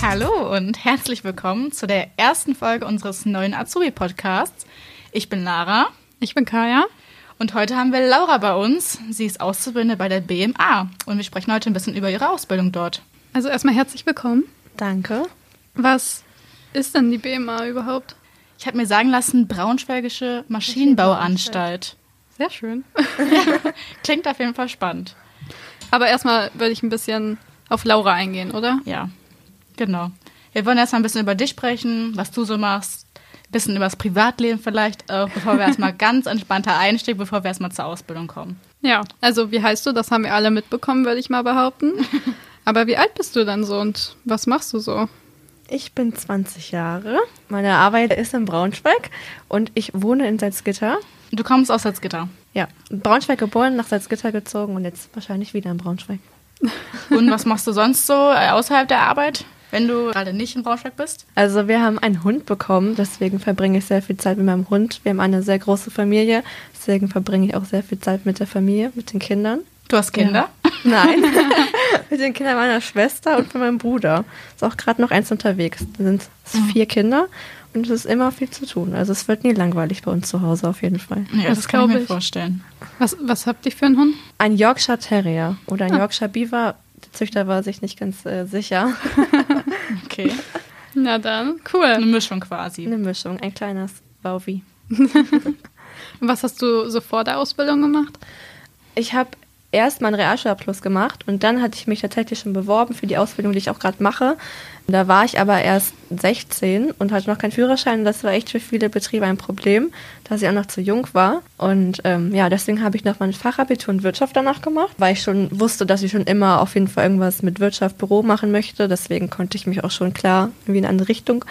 Hallo und herzlich willkommen zu der ersten Folge unseres neuen Azubi-Podcasts. Ich bin Lara. Ich bin Kaya. Und heute haben wir Laura bei uns. Sie ist Auszubildende bei der BMA. Und wir sprechen heute ein bisschen über ihre Ausbildung dort. Also erstmal herzlich willkommen. Danke. Was ist denn die BMA überhaupt? Ich habe mir sagen lassen, Braunschweigische Maschinenbauanstalt. Sehr schön. Klingt auf jeden Fall spannend. Aber erstmal würde ich ein bisschen auf Laura eingehen, oder? Ja, genau. Wir wollen erstmal ein bisschen über dich sprechen, was du so machst, ein bisschen über das Privatleben vielleicht, auch bevor wir erstmal ganz entspannter einsteigen, bevor wir erstmal zur Ausbildung kommen. Ja, also wie heißt du? Das haben wir alle mitbekommen, würde ich mal behaupten. Aber wie alt bist du dann so und was machst du so? Ich bin 20 Jahre. Meine Arbeit ist in Braunschweig und ich wohne in Salzgitter. Du kommst aus Salzgitter. Ja, Braunschweig geboren, nach Salzgitter gezogen und jetzt wahrscheinlich wieder in Braunschweig. Und was machst du sonst so äh, außerhalb der Arbeit, wenn du gerade nicht in Braunschweig bist? Also wir haben einen Hund bekommen, deswegen verbringe ich sehr viel Zeit mit meinem Hund. Wir haben eine sehr große Familie, deswegen verbringe ich auch sehr viel Zeit mit der Familie, mit den Kindern. Du hast Kinder? Ja. Nein, mit den Kindern meiner Schwester und von meinem Bruder. Ist auch gerade noch eins unterwegs. Da sind vier Kinder und es ist immer viel zu tun. Also es wird nie langweilig bei uns zu Hause auf jeden Fall. Ja, das, Das kann ich mir ich. vorstellen. Was, was habt ihr für einen Hund? Ein Yorkshire Terrier oder ein Ah. Yorkshire Beaver. Der Züchter war sich nicht ganz äh, sicher. Okay. Na dann, Eine cool. Mischung quasi. Eine Mischung, ein kleines Bauvi. Und was hast du so vor der Ausbildung gemacht? Ich habe erst meinen Realschulabschluss gemacht und dann hatte ich mich tatsächlich schon beworben für die Ausbildung, die ich auch gerade mache. Da war ich aber erst 16 und hatte noch keinen Führerschein. Das war echt für viele Betriebe ein Problem, dass ich auch noch zu jung war. Und ähm, ja, deswegen habe ich noch mein Fachabitur in Wirtschaft danach gemacht, weil ich schon wusste, dass ich schon immer auf jeden Fall irgendwas mit Wirtschaft, Büro machen möchte. Deswegen konnte ich mich auch schon klar irgendwie in eine andere Richtung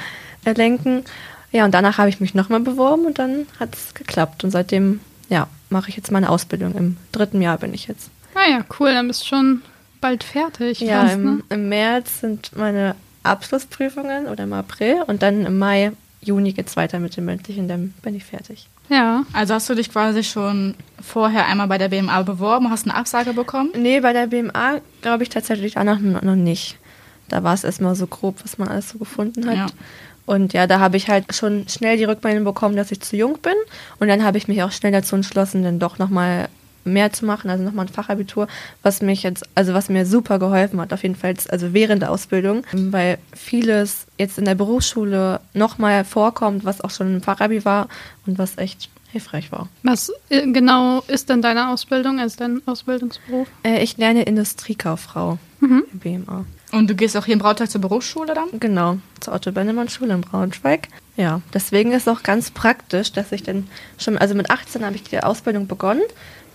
lenken. Ja, und danach habe ich mich nochmal beworben und dann hat es geklappt. Und seitdem, ja, mache ich jetzt meine Ausbildung. Im dritten Jahr bin ich jetzt. Ah ja, cool, dann bist du schon bald fertig. Ja, fast, im, ne? im März sind meine Abschlussprüfungen oder im April und dann im Mai, Juni geht's weiter mit dem mündlichen, dann bin ich fertig. Ja. Also hast du dich quasi schon vorher einmal bei der BMA beworben, hast eine Absage bekommen? Nee, bei der BMA glaube ich tatsächlich danach noch noch nicht. Da war es erstmal so grob, was man alles so gefunden hat. Ja. Und ja, da habe ich halt schon schnell die Rückmeldung bekommen, dass ich zu jung bin. Und dann habe ich mich auch schnell dazu entschlossen, dann doch nochmal mehr zu machen, also nochmal ein Fachabitur, was mich jetzt, also was mir super geholfen hat, auf jeden Fall, jetzt, also während der Ausbildung, weil vieles jetzt in der Berufsschule nochmal vorkommt, was auch schon im Fachabi war und was echt hilfreich war. Was äh, genau ist denn deine Ausbildung, als dein Ausbildungsberuf? Äh, ich lerne Industriekauffrau Mhm. im BMA. Und du gehst auch hier in Braunschweig zur Berufsschule dann? Genau, zur Otto-Bennemann-Schule in Braunschweig. Ja, deswegen ist es auch ganz praktisch, dass ich dann schon, also mit 18 habe ich die Ausbildung begonnen,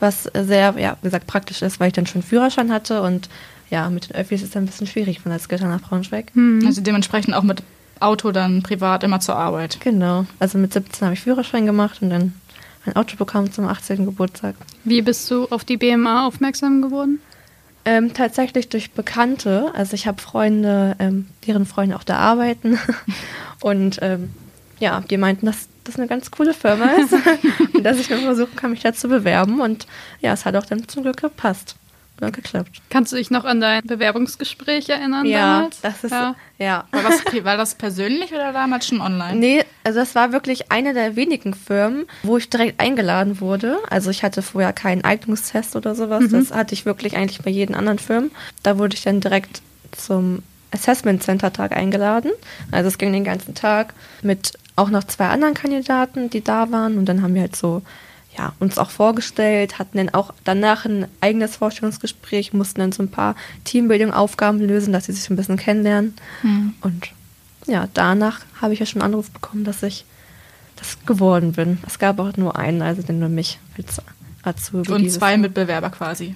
was sehr, ja, wie gesagt, praktisch ist, weil ich dann schon Führerschein hatte und ja, mit den Öffis ist es ein bisschen schwierig von Salzgitter nach Braunschweig. Mhm. Also dementsprechend auch mit Auto dann privat immer zur Arbeit. Genau, also mit 17 habe ich Führerschein gemacht und dann ein Auto bekommen zum 18. Geburtstag. Wie bist du auf die BMA aufmerksam geworden? Ähm, tatsächlich durch Bekannte. Also ich habe Freunde, ähm, deren Freunde auch da arbeiten. Und ähm, ja, die meinten, dass das eine ganz coole Firma ist und dass ich mal versuchen kann, mich da zu bewerben. Und ja, es hat auch dann zum Glück gepasst. Oder geklappt. Kannst du dich noch an dein Bewerbungsgespräch erinnern Ja, damals? das ist ja. ja. War das, war das persönlich oder damals schon online? Nee, also das war wirklich eine der wenigen Firmen, wo ich direkt eingeladen wurde. Also ich hatte vorher keinen Eignungstest oder sowas. Das hatte ich wirklich eigentlich bei jeden anderen Firmen. Da wurde ich dann direkt zum Assessment Center Tag eingeladen. Also es ging den ganzen Tag mit auch noch zwei anderen Kandidaten, die da waren. Und dann haben wir halt so ja, uns auch vorgestellt, hatten dann auch danach ein eigenes Vorstellungsgespräch, mussten dann so ein paar Teambuilding-Aufgaben lösen, dass sie sich ein bisschen kennenlernen. Hm. Und ja, danach habe ich ja schon einen Anruf bekommen, dass ich das geworden bin. Es gab auch nur einen, also den nur mich als Azubi. Und zwei. Mitbewerber quasi.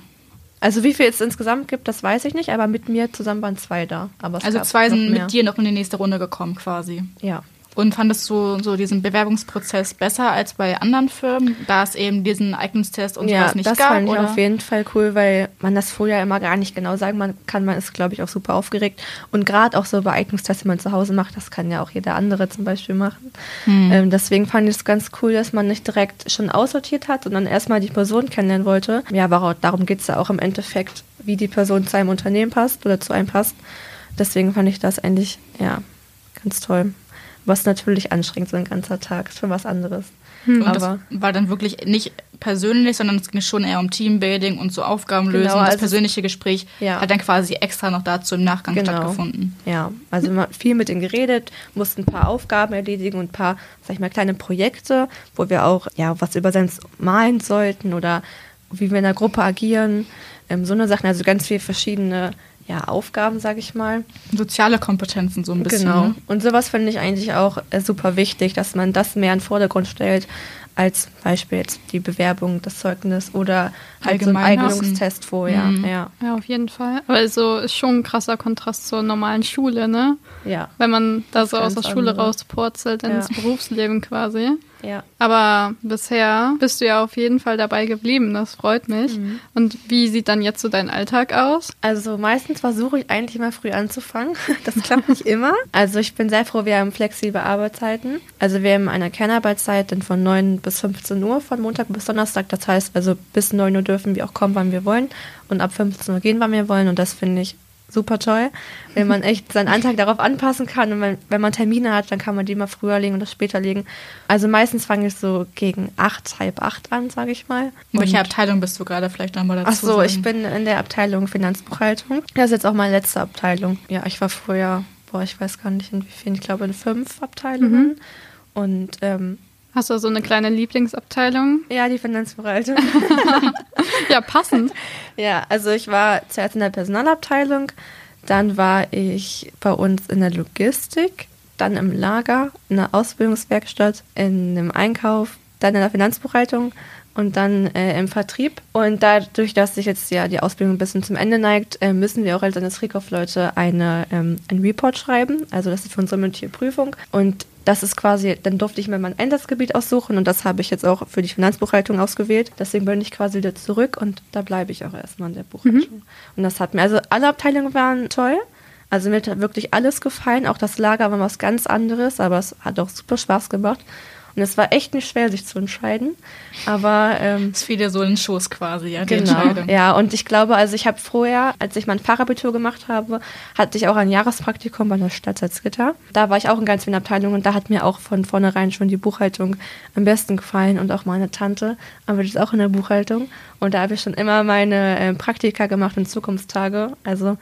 Also wie viel es insgesamt gibt, das weiß ich nicht, aber mit mir zusammen waren zwei da. Also zwei sind mit dir noch in die nächste Runde gekommen quasi. Ja, Und fandest du so diesen Bewerbungsprozess besser als bei anderen Firmen, da es eben diesen Eignungstest und ja, sowas nicht das gab? fand ich oder? auf jeden Fall cool, weil man das vorher immer gar nicht genau sagen man kann. Man ist, glaube ich, auch super aufgeregt. Und gerade auch so bei Eignungstests, die man zu Hause macht, das kann ja auch jeder andere zum Beispiel machen. Hm. Ähm, deswegen fand ich es ganz cool, dass man nicht direkt schon aussortiert hat, sondern erstmal die Person kennenlernen wollte. Ja, aber darum geht es ja auch im Endeffekt, wie die Person zu einem Unternehmen passt oder zu einem passt. Deswegen fand ich das eigentlich, ja, ganz toll. Was natürlich anstrengend, so ein ganzer Tag, ist schon was anderes. Und das aber war dann wirklich nicht persönlich, sondern es ging schon eher um Teambuilding und so Aufgaben lösen. Genau, und das also persönliche Gespräch Ja. hat dann quasi extra noch dazu im Nachgang Genau. stattgefunden. Ja, also wir haben viel mit denen geredet, mussten ein paar Aufgaben erledigen und ein paar, sag ich mal, kleine Projekte, wo wir auch ja was übersetzt malen sollten oder wie wir in der Gruppe agieren, ähm, so eine Sachen, also ganz viele verschiedene ja, Aufgaben, sag ich mal. Soziale Kompetenzen so ein bisschen. Genau. Ne? Und sowas finde ich eigentlich auch äh, super wichtig, dass man das mehr in den Vordergrund stellt, als Beispiel jetzt die Bewerbung, das Zeugnis oder halt so ein. Eignungstest vorher. Mhm. Ja, Ja, auf jeden Fall. Aber so ist schon ein krasser Kontrast zur normalen Schule, ne? ja, Wenn man da Das so aus der Schule andere. rauspurzelt ins Ja. Berufsleben quasi. Ja. Aber bisher bist du ja auf jeden Fall dabei geblieben. Das freut mich. Mhm. Und wie sieht dann jetzt so dein Alltag aus? Also meistens versuche ich eigentlich mal früh anzufangen. Das klappt nicht immer. Also ich bin sehr froh, wir haben flexible Arbeitszeiten. Also wir haben eine Kernarbeitszeit dann von 9 bis 15 Uhr von Montag bis Donnerstag. Das heißt, also bis 9 Uhr dürfen wir auch kommen, wann wir wollen. Und ab 15 Uhr gehen, wann wir wollen. Und das finde ich super toll, wenn man echt seinen Alltag darauf anpassen kann. Und wenn, wenn man Termine hat, dann kann man die mal früher legen oder später legen. Also meistens fange ich so gegen 8, halb 8 an, sage ich mal. In welcher Abteilung bist du gerade vielleicht nochmal dazu? Ach so, sagen? ich bin in der Abteilung Finanzbuchhaltung. Das ist jetzt auch meine letzte Abteilung. Ja, ich war früher, boah, ich weiß gar nicht in wie vielen, ich glaube in fünf Abteilungen. Und ähm, Hast du so eine kleine Lieblingsabteilung? ja, die Finanzbuchhaltung. Ja, passend. ja, also ich war zuerst in der Personalabteilung, dann war ich bei uns in der Logistik, dann im Lager, in der Ausbildungswerkstatt, in einem Einkauf, dann in der Finanzbuchhaltung und dann äh, im Vertrieb. Und dadurch, dass sich jetzt ja die Ausbildung ein bisschen zum Ende neigt, äh, müssen wir auch als Industriekaufleute eine, ähm, einen Report schreiben. Also das ist für unsere mündliche Prüfung. Und das ist quasi, dann durfte ich mir mein Einsatzgebiet aussuchen und das habe ich jetzt auch für die Finanzbuchhaltung ausgewählt. Deswegen bin ich quasi wieder zurück und da bleibe ich auch erstmal in der Buchhaltung. Und das hat mir, also alle Abteilungen waren toll. Also mir hat wirklich alles gefallen. Auch das Lager war was ganz anderes, aber es hat auch super Spaß gemacht. Und es war echt nicht schwer, sich zu entscheiden. Aber ähm, Es fiel dir so in den Schoß quasi, ja, die Genau, Entscheidung. ja, und ich glaube, also ich habe vorher, als ich mein Fachabitur gemacht habe, hatte ich auch ein Jahrespraktikum bei der Stadt Salzgitter. Da war ich auch in ganz vielen Abteilungen und da hat mir auch von vornherein schon die Buchhaltung am besten gefallen und auch meine Tante arbeitet auch in der Buchhaltung und da habe ich schon immer meine äh, Praktika gemacht und Zukunftstage, also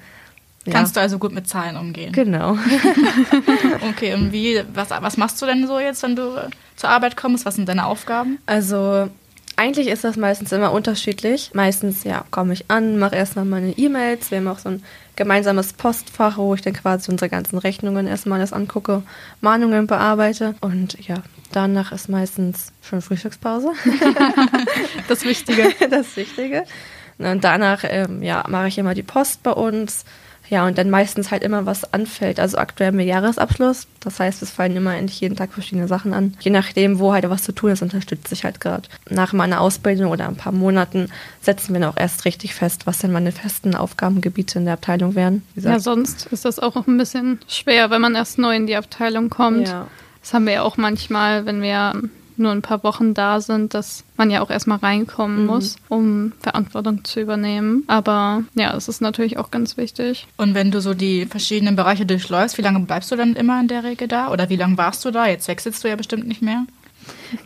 ja. Kannst du also gut mit Zahlen umgehen. Genau. Okay, und wie, was, was machst du denn so jetzt, wenn du zur Arbeit kommst? Was sind deine Aufgaben? Also eigentlich ist das meistens immer unterschiedlich. Meistens, ja, komme ich an, mache erstmal meine E-Mails. Wir haben auch so ein gemeinsames Postfach, wo ich dann quasi unsere ganzen Rechnungen erstmal alles angucke, Mahnungen bearbeite. Und ja, danach ist meistens schon Frühstückspause. Das Wichtige. das Wichtige. Und danach, ähm, ja, mache ich immer die Post bei uns. Ja, und dann meistens halt immer was anfällt. Also aktuell haben wir Jahresabschluss. Das heißt, es fallen immer endlich jeden Tag verschiedene Sachen an. Je nachdem, wo halt was zu tun ist, unterstütze ich halt gerade. Nach meiner Ausbildung oder ein paar Monaten setzen wir dann auch erst richtig fest, was denn meine festen Aufgabengebiete in der Abteilung wären. Ja, sonst ist das auch ein bisschen schwer, wenn man erst neu in die Abteilung kommt. Ja. Das haben wir ja auch manchmal, wenn wir nur ein paar Wochen da sind, dass man ja auch erstmal reinkommen muss, um Verantwortung zu übernehmen. Aber ja, es ist natürlich auch ganz wichtig. Und wenn du so die verschiedenen Bereiche durchläufst, wie lange bleibst du dann immer in der Regel da? Oder wie lange warst du da? Jetzt wechselst du ja bestimmt nicht mehr.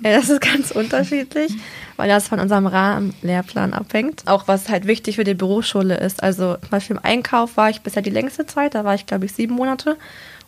Ja, das ist ganz unterschiedlich, weil das von unserem Rahmenlehrplan abhängt. Auch was halt wichtig für die Berufsschule ist. Also zum Beispiel im Einkauf war ich bisher die längste Zeit, da war ich glaube ich sieben Monate.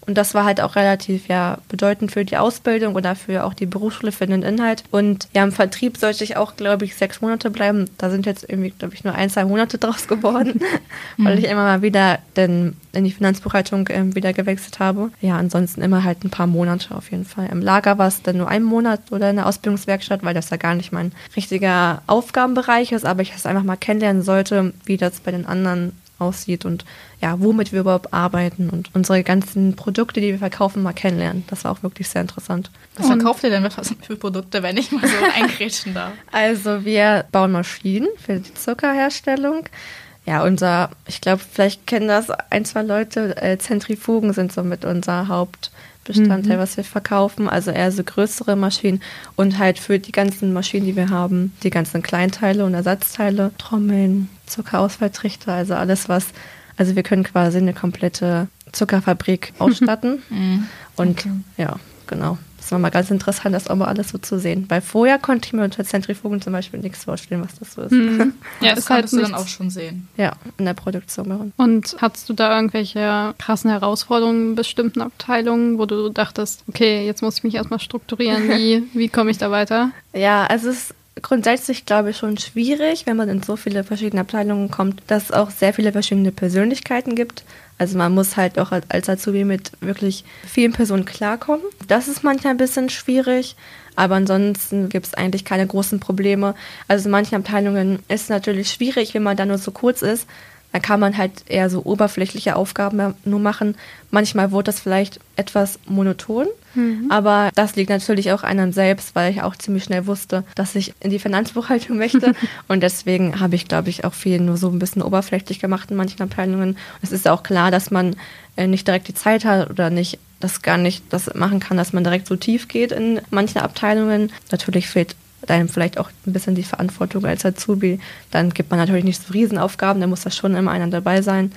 Und das war halt auch relativ ja bedeutend für die Ausbildung oder für auch die Berufsschule für den Inhalt. Und ja, im Vertrieb sollte ich auch, glaube ich, sechs Monate bleiben. Da sind jetzt irgendwie, glaube ich, nur ein, zwei Monate draus geworden, weil ich immer mal wieder denn in die Finanzbuchhaltung ähm, wieder gewechselt habe. Ja, ansonsten immer halt ein paar Monate auf jeden Fall. Im Lager war es dann nur ein Monat oder in der Ausbildungswerkstatt, weil das ja gar nicht mein richtiger Aufgabenbereich ist, aber ich es einfach mal kennenlernen sollte, wie das bei den anderen aussieht und ja, womit wir überhaupt arbeiten und unsere ganzen Produkte, die wir verkaufen, mal kennenlernen. Das war auch wirklich sehr interessant. Was verkauft ihr denn was für Produkte, wenn ich mal so eingrätschen darf? Also wir bauen Maschinen für die Zuckerherstellung. Ja, unser, ich glaube, vielleicht kennen das ein, zwei Leute, äh, Zentrifugen sind so mit unser Hauptbestandteil, mhm. was wir verkaufen. Also eher so größere Maschinen und halt für die ganzen Maschinen, die wir haben, die ganzen Kleinteile und Ersatzteile, Trommeln, Zuckerausfalltrichter, also alles, was, also wir können quasi eine komplette Zuckerfabrik ausstatten. mhm. Und okay. ja, genau. Das war mal ganz interessant, das auch mal alles so zu sehen. Weil vorher konnte ich mir unter Zentrifugen zum Beispiel nichts vorstellen, was das so ist. Mhm. Ja, das, das konntest halt du dann auch schon sehen. Ja, in der Produktion. Und hattest du da irgendwelche krassen Herausforderungen in bestimmten Abteilungen, wo du dachtest, okay, jetzt muss ich mich erstmal strukturieren, wie, wie komme ich da weiter? Ja, also es ist grundsätzlich, glaube ich, schon schwierig, wenn man in so viele verschiedene Abteilungen kommt, dass es auch sehr viele verschiedene Persönlichkeiten gibt. Also man muss halt auch als Azubi mit wirklich vielen Personen klarkommen. Das ist manchmal ein bisschen schwierig, aber ansonsten gibt es eigentlich keine großen Probleme. Also in manchen Abteilungen ist es natürlich schwierig, wenn man da nur so kurz ist, dann kann man halt eher so oberflächliche Aufgaben nur machen. Manchmal wurde das vielleicht etwas monoton, mhm. aber das liegt natürlich auch an einem selbst, weil ich auch ziemlich schnell wusste, dass ich in die Finanzbuchhaltung möchte. und deswegen habe ich, glaube ich, auch viel nur so ein bisschen oberflächlich gemacht in manchen Abteilungen. Es ist auch klar, dass man äh, nicht direkt die Zeit hat oder nicht das gar nicht das machen kann, dass man direkt so tief geht in manchen Abteilungen. Natürlich fehlt dann vielleicht auch ein bisschen die Verantwortung als Azubi. Dann gibt man natürlich nicht so Riesenaufgaben, da muss da schon immer einer dabei sein.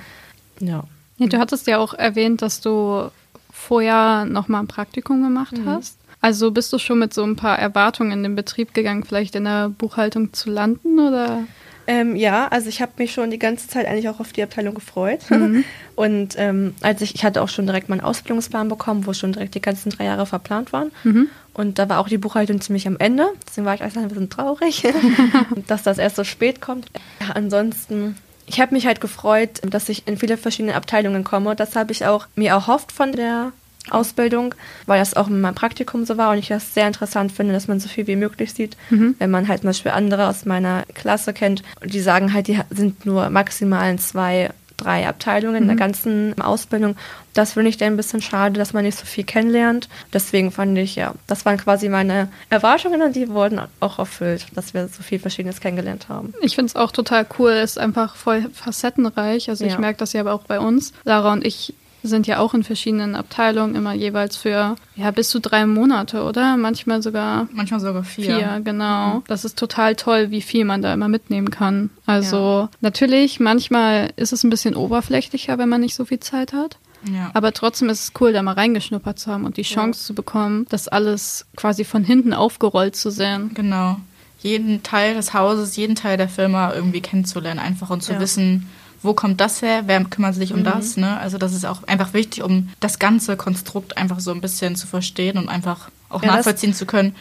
Ja. ja du hattest ja auch erwähnt, dass du vorher nochmal ein Praktikum gemacht mhm. hast. Also bist du schon mit so ein paar Erwartungen in den Betrieb gegangen, vielleicht in der Buchhaltung zu landen oder? Ähm, ja, also ich habe mich schon die ganze Zeit eigentlich auch auf die Abteilung gefreut. Mhm. Und ähm, als ich, ich hatte auch schon direkt meinen Ausbildungsplan bekommen, wo schon direkt die ganzen drei Jahre verplant waren. Mhm. Und da war auch die Buchhaltung ziemlich am Ende. Deswegen war ich erst ein bisschen traurig, dass das erst so spät kommt. Ja, ansonsten, ich habe mich halt gefreut, dass ich in viele verschiedene Abteilungen komme. Das habe ich auch mir erhofft von der Ausbildung, weil das auch in meinem Praktikum so war und ich das sehr interessant finde, dass man so viel wie möglich sieht. Mhm. Wenn man halt zum Beispiel andere aus meiner Klasse kennt, die sagen halt, die sind nur maximal in zwei, drei Abteilungen mhm. in der mhm. ganzen Ausbildung. Das finde ich dann ein bisschen schade, dass man nicht so viel kennenlernt. Deswegen fand ich, ja, das waren quasi meine Erwartungen und die wurden auch erfüllt, dass wir so viel Verschiedenes kennengelernt haben. Ich finde es auch total cool, es ist einfach voll facettenreich. Also ja. ich merke das ja aber auch bei uns. Lara und ich sind ja auch in verschiedenen Abteilungen immer jeweils für ja bis zu drei Monate, oder? Manchmal sogar. Manchmal sogar vier. Vier, genau. Mhm. Das ist total toll, wie viel man da immer mitnehmen kann. Also ja. natürlich, manchmal ist es ein bisschen oberflächlicher, wenn man nicht so viel Zeit hat. Ja. Aber trotzdem ist es cool, da mal reingeschnuppert zu haben und die Chance ja. zu bekommen, das alles quasi von hinten aufgerollt zu sehen. Genau. Jeden Teil des Hauses, jeden Teil der Firma irgendwie kennenzulernen, einfach und zu wissen, wo kommt das her, wer kümmert sich um mhm. das. Ne? Also das ist auch einfach wichtig, um das ganze Konstrukt einfach so ein bisschen zu verstehen und einfach auch ja, nachvollziehen zu können,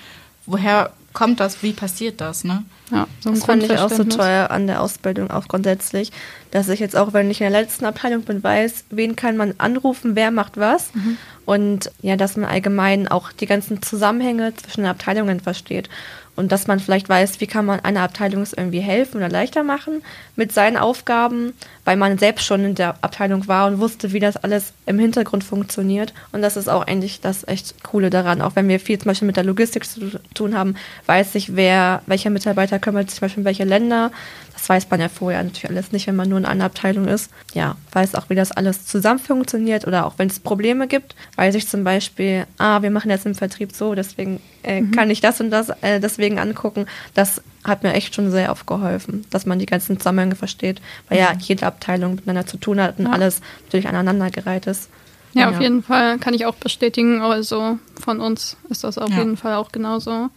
woher kommt das, wie passiert das. Ne? Ja, so das fand ich auch so teuer an der Ausbildung auch grundsätzlich, dass ich jetzt auch, wenn ich in der letzten Abteilung bin, weiß, wen kann man anrufen, wer macht was. Mhm. Und ja, dass man allgemein auch die ganzen Zusammenhänge zwischen den Abteilungen versteht und dass man vielleicht weiß, wie kann man einer Abteilung irgendwie helfen oder leichter machen mit seinen Aufgaben, weil man selbst schon in der Abteilung war und wusste, wie das alles im Hintergrund funktioniert. Und das ist auch eigentlich das echt Coole daran. Auch wenn wir viel zum Beispiel mit der Logistik zu tun haben, weiß ich, wer, welcher Mitarbeiter kümmert sich zum Beispiel um welche Länder. Das weiß man ja vorher natürlich alles nicht, wenn man nur in einer Abteilung ist. Ja, weiß auch, wie das alles zusammen funktioniert oder auch wenn es Probleme gibt, weiß ich zum Beispiel, ah, wir machen jetzt im Vertrieb so, deswegen äh, mhm. kann ich das und das äh, deswegen angucken. Das hat mir echt schon sehr aufgeholfen, dass man die ganzen Zusammenhänge versteht, weil mhm. ja jede Abteilung miteinander zu tun hat und ja. alles natürlich aneinandergereiht ist. Ja, ja, auf jeden Fall kann ich auch bestätigen. Also von uns ist das auf ja. jeden Fall auch genauso.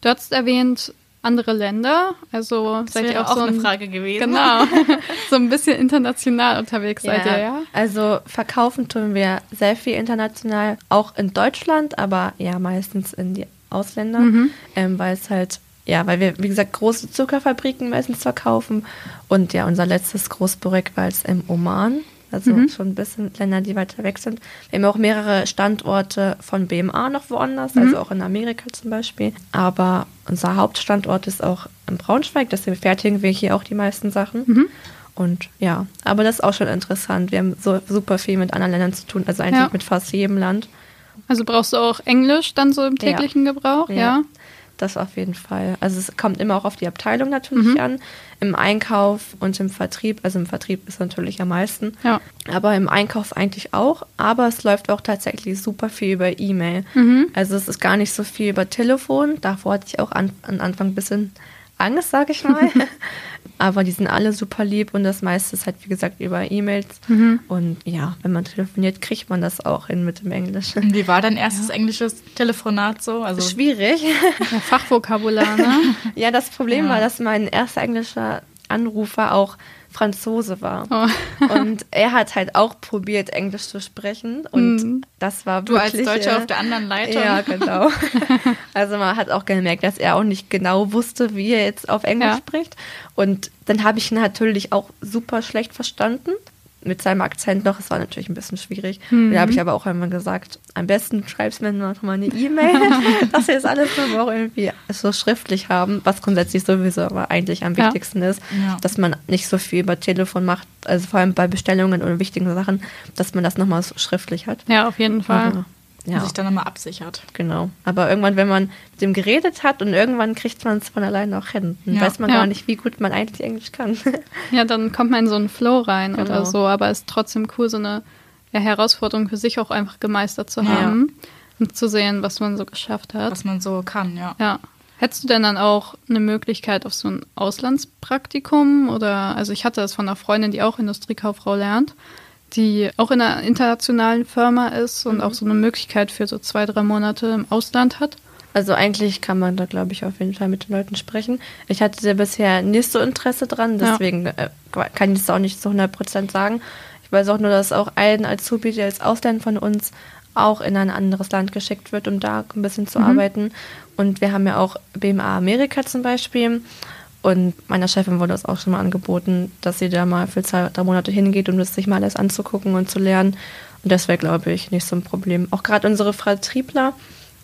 Du hast erwähnt, andere Länder. Also das seid ihr auch, auch so ein, eine Frage gewesen. Genau. so ein bisschen international unterwegs ja. seid ihr, ja? Also verkaufen tun wir sehr viel international, auch in Deutschland, aber ja meistens in die Ausländer, mhm. ähm, weil es halt ja, weil wir, wie gesagt, große Zuckerfabriken meistens verkaufen. Und ja, unser letztes Großprojekt war jetzt im Oman. Also mhm. schon ein bisschen Länder, die weiter weg sind. Wir haben auch mehrere Standorte von BMA noch woanders, mhm. also auch in Amerika zum Beispiel. Aber unser Hauptstandort ist auch in Braunschweig, deswegen fertigen wir hier auch die meisten Sachen. Mhm. Und ja, aber das ist auch schon interessant. Wir haben so super viel mit anderen Ländern zu tun, also eigentlich ja. mit fast jedem Land. Also brauchst du auch Englisch dann so im täglichen ja. Gebrauch, ja. ja? Das auf jeden Fall. Also es kommt immer auch auf die Abteilung natürlich mhm. an. Im Einkauf und im Vertrieb, also im Vertrieb ist natürlich am meisten. Ja. Aber im Einkauf eigentlich auch. Aber es läuft auch tatsächlich super viel über E-Mail. Mhm. Also es ist gar nicht so viel über Telefon. Davor hatte ich auch an, an Anfang ein bisschen Angst, sag ich mal. Aber die sind alle super lieb und das meiste ist halt, wie gesagt, über E-Mails. Mhm. Und ja, wenn man telefoniert, kriegt man das auch hin mit dem Englisch. Und wie war dein erstes ja. englisches Telefonat so? Also Schwierig. Ja, Fachvokabular, ne? ja, das Problem ja. war, dass mein erster englischer Anrufer auch Franzose war. Oh. und er hat halt auch probiert, Englisch zu sprechen. Und mm. das war wirklich... Du als Deutscher äh, auf der anderen Leitung. Ja, genau. also man hat auch gemerkt, dass er auch nicht genau wusste, wie er jetzt auf Englisch ja. spricht. Und dann habe ich ihn natürlich auch super schlecht verstanden mit seinem Akzent noch. Es war natürlich ein bisschen schwierig. Mhm. Da habe ich aber auch einmal gesagt, am besten schreibst mir noch mal eine E-Mail, dass wir das alles nur auch irgendwie so schriftlich haben, was grundsätzlich sowieso aber eigentlich am ja. wichtigsten ist, ja. dass man nicht so viel über Telefon macht, also vor allem bei Bestellungen oder wichtigen Sachen, dass man das nochmal so schriftlich hat. Ja, auf jeden Fall. Also, ja. sich dann nochmal absichert. Genau. Aber irgendwann, wenn man mit dem geredet hat und irgendwann kriegt man es von alleine auch hin, dann ja. weiß man ja. gar nicht, wie gut man eigentlich Englisch kann. ja, dann kommt man in so einen Flow rein genau. oder so, aber es ist trotzdem cool, so eine Herausforderung für sich auch einfach gemeistert zu haben und zu sehen, was man so geschafft hat. Was man so kann, ja. Ja. Hättest du denn dann auch eine Möglichkeit auf so ein Auslandspraktikum oder, also ich hatte das von einer Freundin, die auch Industriekauffrau lernt, die auch in einer internationalen Firma ist und mhm. auch so eine Möglichkeit für so zwei, drei Monate im Ausland hat. Also eigentlich kann man da, glaube ich, auf jeden Fall mit den Leuten sprechen. Ich hatte da bisher nicht so Interesse dran, deswegen ja. äh, kann ich es auch nicht zu 100 Prozent sagen. Ich weiß auch nur, dass auch ein Azubi, der als Ausland von uns auch in ein anderes Land geschickt wird, um da ein bisschen zu mhm. arbeiten. Und wir haben ja auch BMA Amerika zum Beispiel. Und meiner Chefin wurde das auch schon mal angeboten, dass sie da mal für zwei, drei Monate hingeht, um das sich mal alles anzugucken und zu lernen. Und das wäre, glaube ich, nicht so ein Problem. Auch gerade unsere Vertriebler,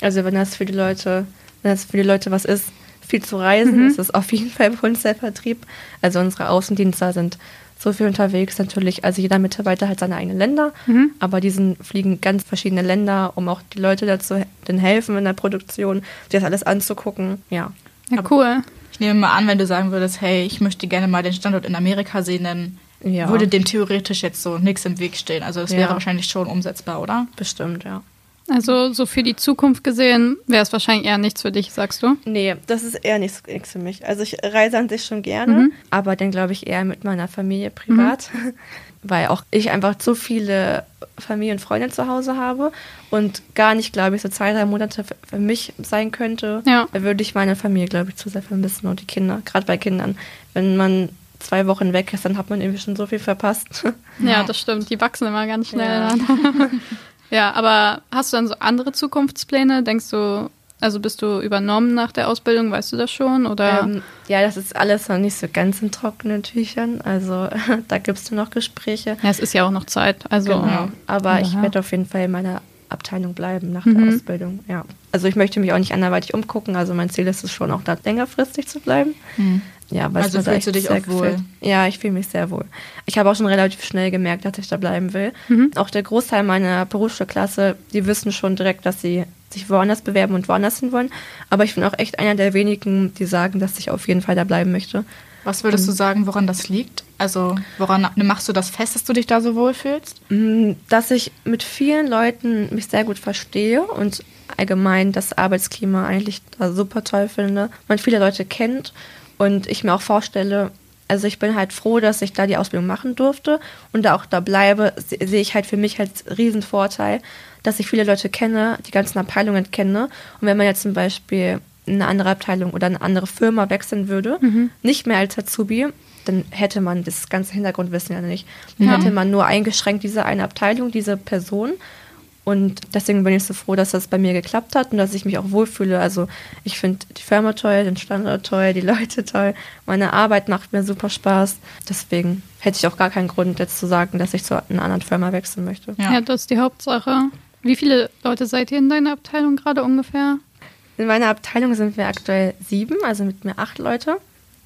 also wenn das für die Leute, wenn das für die Leute was ist, viel zu reisen, mhm. ist es auf jeden Fall bei uns der Vertrieb. Also unsere Außendienstler sind so viel unterwegs natürlich. Also jeder Mitarbeiter hat seine eigenen Länder, mhm. aber die sind, fliegen ganz verschiedene Länder, um auch die Leute dazu denn helfen in der Produktion, sich das alles anzugucken. Ja. Ja, cool. Ich nehme mal an, wenn du sagen würdest, hey, ich möchte gerne mal den Standort in Amerika sehen, dann ja. würde dem theoretisch jetzt so nichts im Weg stehen. Also das ja. wäre wahrscheinlich schon umsetzbar, oder? Bestimmt, ja. Also so für die Zukunft gesehen wäre es wahrscheinlich eher nichts für dich, sagst du? Nee, das ist eher nichts, nichts für mich. Also ich reise an sich schon gerne, mhm. aber dann glaube ich eher mit meiner Familie privat. Mhm. weil auch ich einfach zu viele Familie und Freunde zu Hause habe und gar nicht, glaube ich, so zwei, drei Monate für mich sein könnte, ja. da würde ich meine Familie, glaube ich, zu sehr vermissen und die Kinder, gerade bei Kindern. Wenn man zwei Wochen weg ist, dann hat man irgendwie schon so viel verpasst. Ja, das stimmt. Die wachsen immer ganz schnell. Ja, ja aber hast du dann so andere Zukunftspläne? Denkst du, also bist du übernommen nach der Ausbildung, weißt du das schon? Oder? Ähm, ja, das ist alles noch nicht so ganz in trockenen Tüchern. Also da gibt es noch Gespräche. Ja, es ist ja auch noch Zeit. Also, genau. Aber ich werde auf jeden Fall in meiner Abteilung bleiben nach mhm. der Ausbildung. Ja. Also ich möchte mich auch nicht anderweitig umgucken. Also mein Ziel ist es schon auch da längerfristig zu bleiben. Mhm. Ja, also fühlst du dich auch wohl? Gefällt. Ja, ich fühle mich sehr wohl. Ich habe auch schon relativ schnell gemerkt, dass ich da bleiben will. Mhm. Auch der Großteil meiner Berufsschulklasse, die wissen schon direkt, dass sie sich woanders bewerben und woanders hin wollen. Aber ich bin auch echt einer der wenigen, die sagen, dass ich auf jeden Fall da bleiben möchte. Was würdest du sagen, woran das liegt? Also woran machst du das fest, dass du dich da so wohlfühlst? Mm, dass ich mit vielen Leuten mich sehr gut verstehe und allgemein das Arbeitsklima eigentlich super toll finde. Man viele Leute kennt und ich mir auch vorstelle, also ich bin halt froh, dass ich da die Ausbildung machen durfte und da auch da bleibe, sehe ich halt für mich als Riesenvorteil, dass ich viele Leute kenne, die ganzen Abteilungen kenne. Und wenn man jetzt zum Beispiel in eine andere Abteilung oder eine andere Firma wechseln würde, mhm. nicht mehr als Azubi, dann hätte man das ganze Hintergrundwissen ja nicht. Dann ja. hätte man nur eingeschränkt diese eine Abteilung, diese Person. Und deswegen bin ich so froh, dass das bei mir geklappt hat und dass ich mich auch wohlfühle. Also ich finde die Firma toll, den Standort toll, die Leute toll. Meine Arbeit macht mir super Spaß. Deswegen hätte ich auch gar keinen Grund, jetzt zu sagen, dass ich zu einer anderen Firma wechseln möchte. Ja, ja das ist die Hauptsache. Wie viele Leute seid ihr in deiner Abteilung gerade ungefähr? In meiner Abteilung sind wir aktuell sieben, also mit mir acht Leute.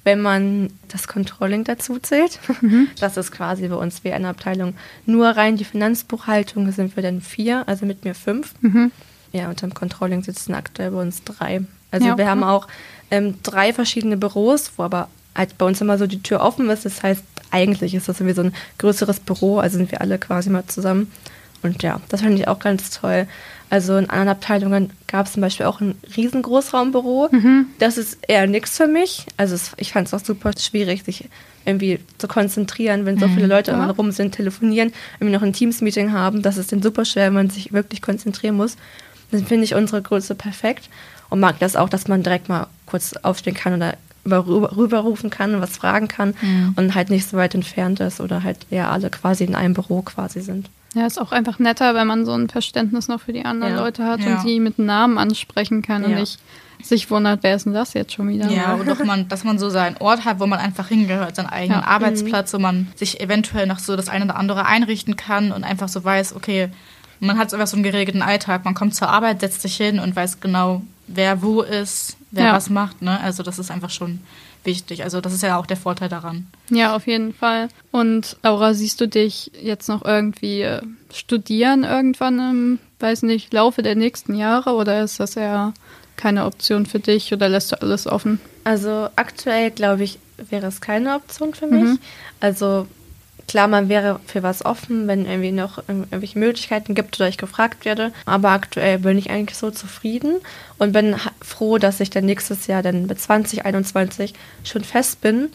Wenn man das Controlling dazu zählt. Mhm. Das ist quasi bei uns wie eine Abteilung. Nur rein die Finanzbuchhaltung sind wir dann vier, also mit mir fünf. Mhm. Ja, unter dem Controlling sitzen aktuell bei uns drei. Also ja, wir haben auch ähm, drei verschiedene Büros, wo aber halt bei uns immer so die Tür offen ist. Das heißt, eigentlich ist das irgendwie so ein größeres Büro, also sind wir alle quasi mal zusammen. Und ja, das fand ich auch ganz toll. Also in anderen Abteilungen gab es zum Beispiel auch ein riesengroßraumbüro. Mhm. Das ist eher nichts für mich. Also es, ich fand es auch super schwierig, sich irgendwie zu konzentrieren, wenn so mhm. viele Leute immer rum sind, telefonieren, irgendwie noch ein Teams-Meeting haben. Das ist dann super schwer, wenn man sich wirklich konzentrieren muss. Dann finde ich unsere Größe perfekt und mag das auch, dass man direkt mal kurz aufstehen kann oder rüber, rüberrufen kann und was fragen kann mhm. und halt nicht so weit entfernt ist oder halt ja alle quasi in einem Büro quasi sind. Ja, ist auch einfach netter, wenn man so ein Verständnis noch für die anderen ja. Leute hat ja. und die mit Namen ansprechen kann ja. und nicht sich wundert, wer ist denn das jetzt schon wieder? Ja, doch man, dass man so seinen Ort hat, wo man einfach hingehört, seinen eigenen Arbeitsplatz, wo man sich eventuell noch so das eine oder andere einrichten kann und einfach so weiß, okay, man hat so einfach so einen geregelten Alltag, man kommt zur Arbeit, setzt sich hin und weiß genau, wer wo ist, wer was macht. Ne? Also das ist einfach schon wichtig. Also das ist ja auch der Vorteil daran. Ja, auf jeden Fall. Und Laura, siehst du dich jetzt noch irgendwie äh, studieren irgendwann im, weiß nicht, Laufe der nächsten Jahre oder ist das eher keine Option für dich oder lässt du alles offen? Also aktuell glaube ich, wäre es keine Option für mich. Mhm. Also Klar, man wäre für was offen, wenn irgendwie noch irgendwelche Möglichkeiten gibt oder ich gefragt werde. Aber aktuell bin ich eigentlich so zufrieden und bin froh, dass ich dann nächstes Jahr dann mit 2021 schon fest bin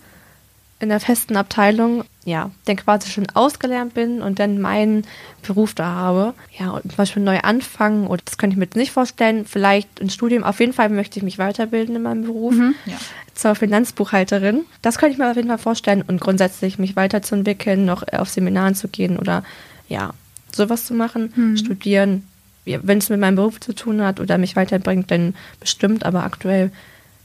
in der festen Abteilung, ja, dann quasi schon ausgelernt bin und dann meinen Beruf da habe. Ja, und zum Beispiel neu anfangen, oder das könnte ich mir jetzt nicht vorstellen, vielleicht ein Studium, auf jeden Fall möchte ich mich weiterbilden in meinem Beruf. Mhm. Ja. Zur Finanzbuchhalterin. Das könnte ich mir auf jeden Fall vorstellen und grundsätzlich mich weiterzuentwickeln, noch auf Seminaren zu gehen oder ja, sowas zu machen, mhm. studieren. Ja, Wenn es mit meinem Beruf zu tun hat oder mich weiterbringt, dann bestimmt, aber aktuell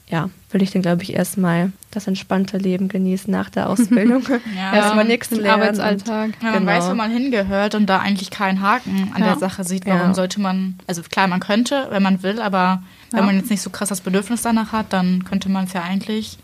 ja, will ich dann, glaube ich, erstmal das entspannte Leben genießen nach der Ausbildung. ja, erstmal nichts lernen. Arbeitsalltag. Ja, man genau. weiß, wo man hingehört und da eigentlich keinen Haken an ja. der Sache sieht. Warum ja. sollte man, also klar, man könnte, wenn man will, aber wenn man jetzt nicht so krass das Bedürfnis danach hat, dann könnte man es ja eigentlich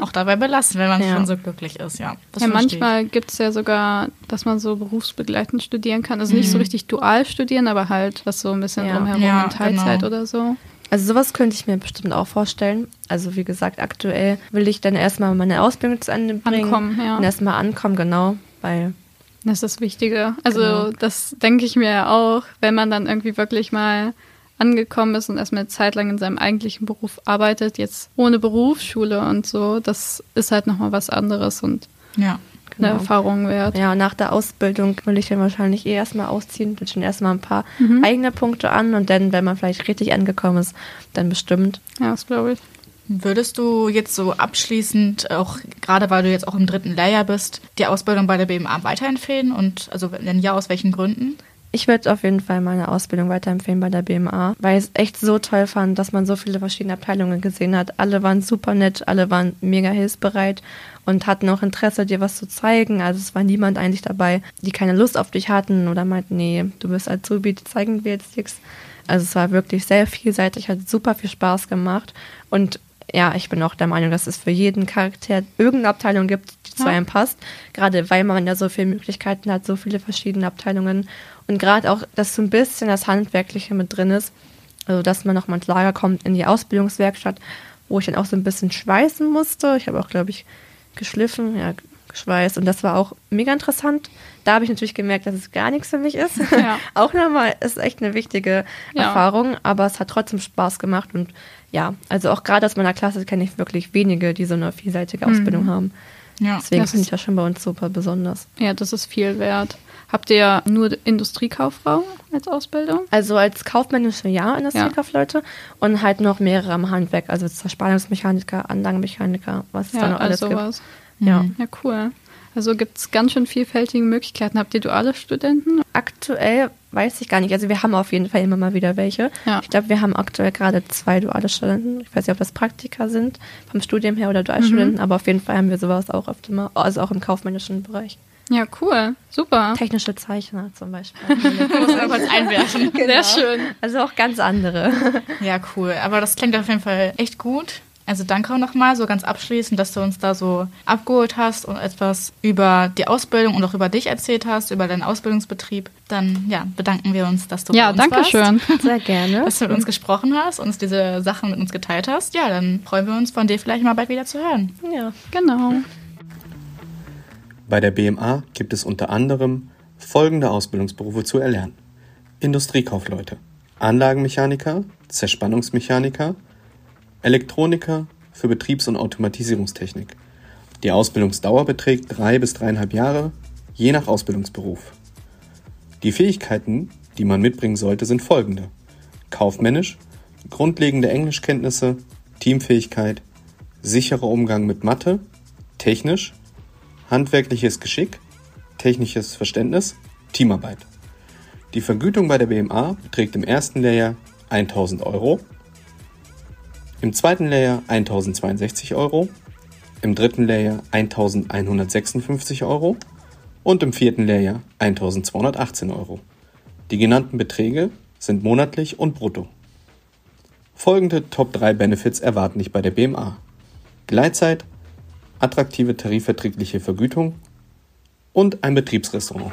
auch dabei belassen, wenn man schon so glücklich ist. Ja, ja manchmal gibt es ja sogar, dass man so berufsbegleitend studieren kann. Also mhm. nicht so mhm. richtig dual studieren, aber halt was so ein bisschen drumherum in Teilzeit genau. oder so. Also sowas könnte ich mir bestimmt auch vorstellen. Also wie gesagt, aktuell will ich dann erstmal meine Ausbildung zu Ende bringen. Ankommen, ja. Und erstmal ankommen, genau, weil... Das ist das Wichtige. Also genau. das denke ich mir ja auch, wenn man dann irgendwie wirklich mal angekommen ist und erstmal eine Zeit lang in seinem eigentlichen Beruf arbeitet, jetzt ohne Berufsschule und so, das ist halt nochmal was anderes und ja genau. eine Erfahrung wert. Ja, nach der Ausbildung will ich dann wahrscheinlich eh erstmal ausziehen, will schon erstmal ein paar mhm. eigene Punkte an und dann, wenn man vielleicht richtig angekommen ist, dann bestimmt. Ja, das glaube ich. Würdest du jetzt so abschließend, auch gerade weil du jetzt auch im dritten Lehrjahr bist, die Ausbildung bei der BMA weiterempfehlen? Und also wenn ja, aus welchen Gründen? Ich würde auf jeden Fall meine Ausbildung weiterempfehlen bei der BMA, weil ich es echt so toll fand, dass man so viele verschiedene Abteilungen gesehen hat. Alle waren super nett, alle waren mega hilfsbereit und hatten auch Interesse, dir was zu zeigen. Also es war niemand eigentlich dabei, die keine Lust auf dich hatten oder meinten, nee, du bist Azubi, zeigen wir jetzt nichts. Also es war wirklich sehr vielseitig, hat super viel Spaß gemacht und ja, ich bin auch der Meinung, dass es für jeden Charakter irgendeine Abteilung gibt, die zu einem passt. Gerade weil man ja so viele Möglichkeiten hat, so viele verschiedene Abteilungen. Und gerade auch, dass so ein bisschen das Handwerkliche mit drin ist. Also, dass man nochmal ins Lager kommt in die Ausbildungswerkstatt, wo ich dann auch so ein bisschen schweißen musste. Ich habe auch, glaube ich, geschliffen, ja, geschweißt. Und das war auch mega interessant. Da habe ich natürlich gemerkt, dass es gar nichts für mich ist. Ja. auch nochmal ist echt eine wichtige ja. Erfahrung, aber es hat trotzdem Spaß gemacht. Und ja, also auch gerade aus meiner Klasse kenne ich wirklich wenige, die so eine vielseitige mhm. Ausbildung haben. Ja, Deswegen finde ich das schon bei uns super besonders. Ja, das ist viel wert. Habt ihr nur Industriekauffrau als Ausbildung? Also als kaufmännische ja, Industriekaufleute ja. und halt noch mehrere am Handwerk, also Zerspannungsmechaniker, Anlagenmechaniker, was es ja, da noch alles also gibt. Was. Ja. ja, cool. Also gibt es ganz schön vielfältige Möglichkeiten. Habt ihr duale Studenten? Aktuell weiß ich gar nicht. Also wir haben auf jeden Fall immer mal wieder welche. Ja. Ich glaube, wir haben aktuell gerade zwei duale Studenten. Ich weiß nicht, ob das Praktika sind, vom Studium her oder Dualstudenten, mhm. aber auf jeden Fall haben wir sowas auch oft immer, also auch im kaufmännischen Bereich. Ja, cool. Super. Technische Zeichner zum Beispiel. muss man kurz einwerfen. Genau. Sehr schön. Also auch ganz andere. Ja, cool. Aber das klingt auf jeden Fall echt gut. Also danke auch nochmal, so ganz abschließend, dass du uns da so abgeholt hast und etwas über die Ausbildung und auch über dich erzählt hast, über deinen Ausbildungsbetrieb. Dann ja, bedanken wir uns, dass du ja, bei uns danke schön. Sehr gerne. Dass du mit uns gesprochen hast und uns diese Sachen mit uns geteilt hast. Ja, dann freuen wir uns von dir vielleicht mal bald wieder zu hören. Ja, genau. Bei der BMA gibt es unter anderem folgende Ausbildungsberufe zu erlernen. Industriekaufleute, Anlagenmechaniker, Zerspannungsmechaniker, Elektroniker für Betriebs- und Automatisierungstechnik. Die Ausbildungsdauer beträgt drei bis dreieinhalb Jahre, je nach Ausbildungsberuf. Die Fähigkeiten, die man mitbringen sollte, sind folgende. Kaufmännisch, grundlegende Englischkenntnisse, Teamfähigkeit, sicherer Umgang mit Mathe, technisch, handwerkliches Geschick, technisches Verständnis, Teamarbeit. Die Vergütung bei der BMA beträgt im ersten Lehrjahr 1000 Euro, im zweiten Layer 1062 Euro, im dritten Layer 1156 Euro und im vierten Layer 1218 Euro. Die genannten Beträge sind monatlich und brutto. Folgende Top 3 Benefits erwarten dich bei der BMA. Gleitzeit, attraktive tarifverträgliche Vergütung und ein Betriebsrestaurant.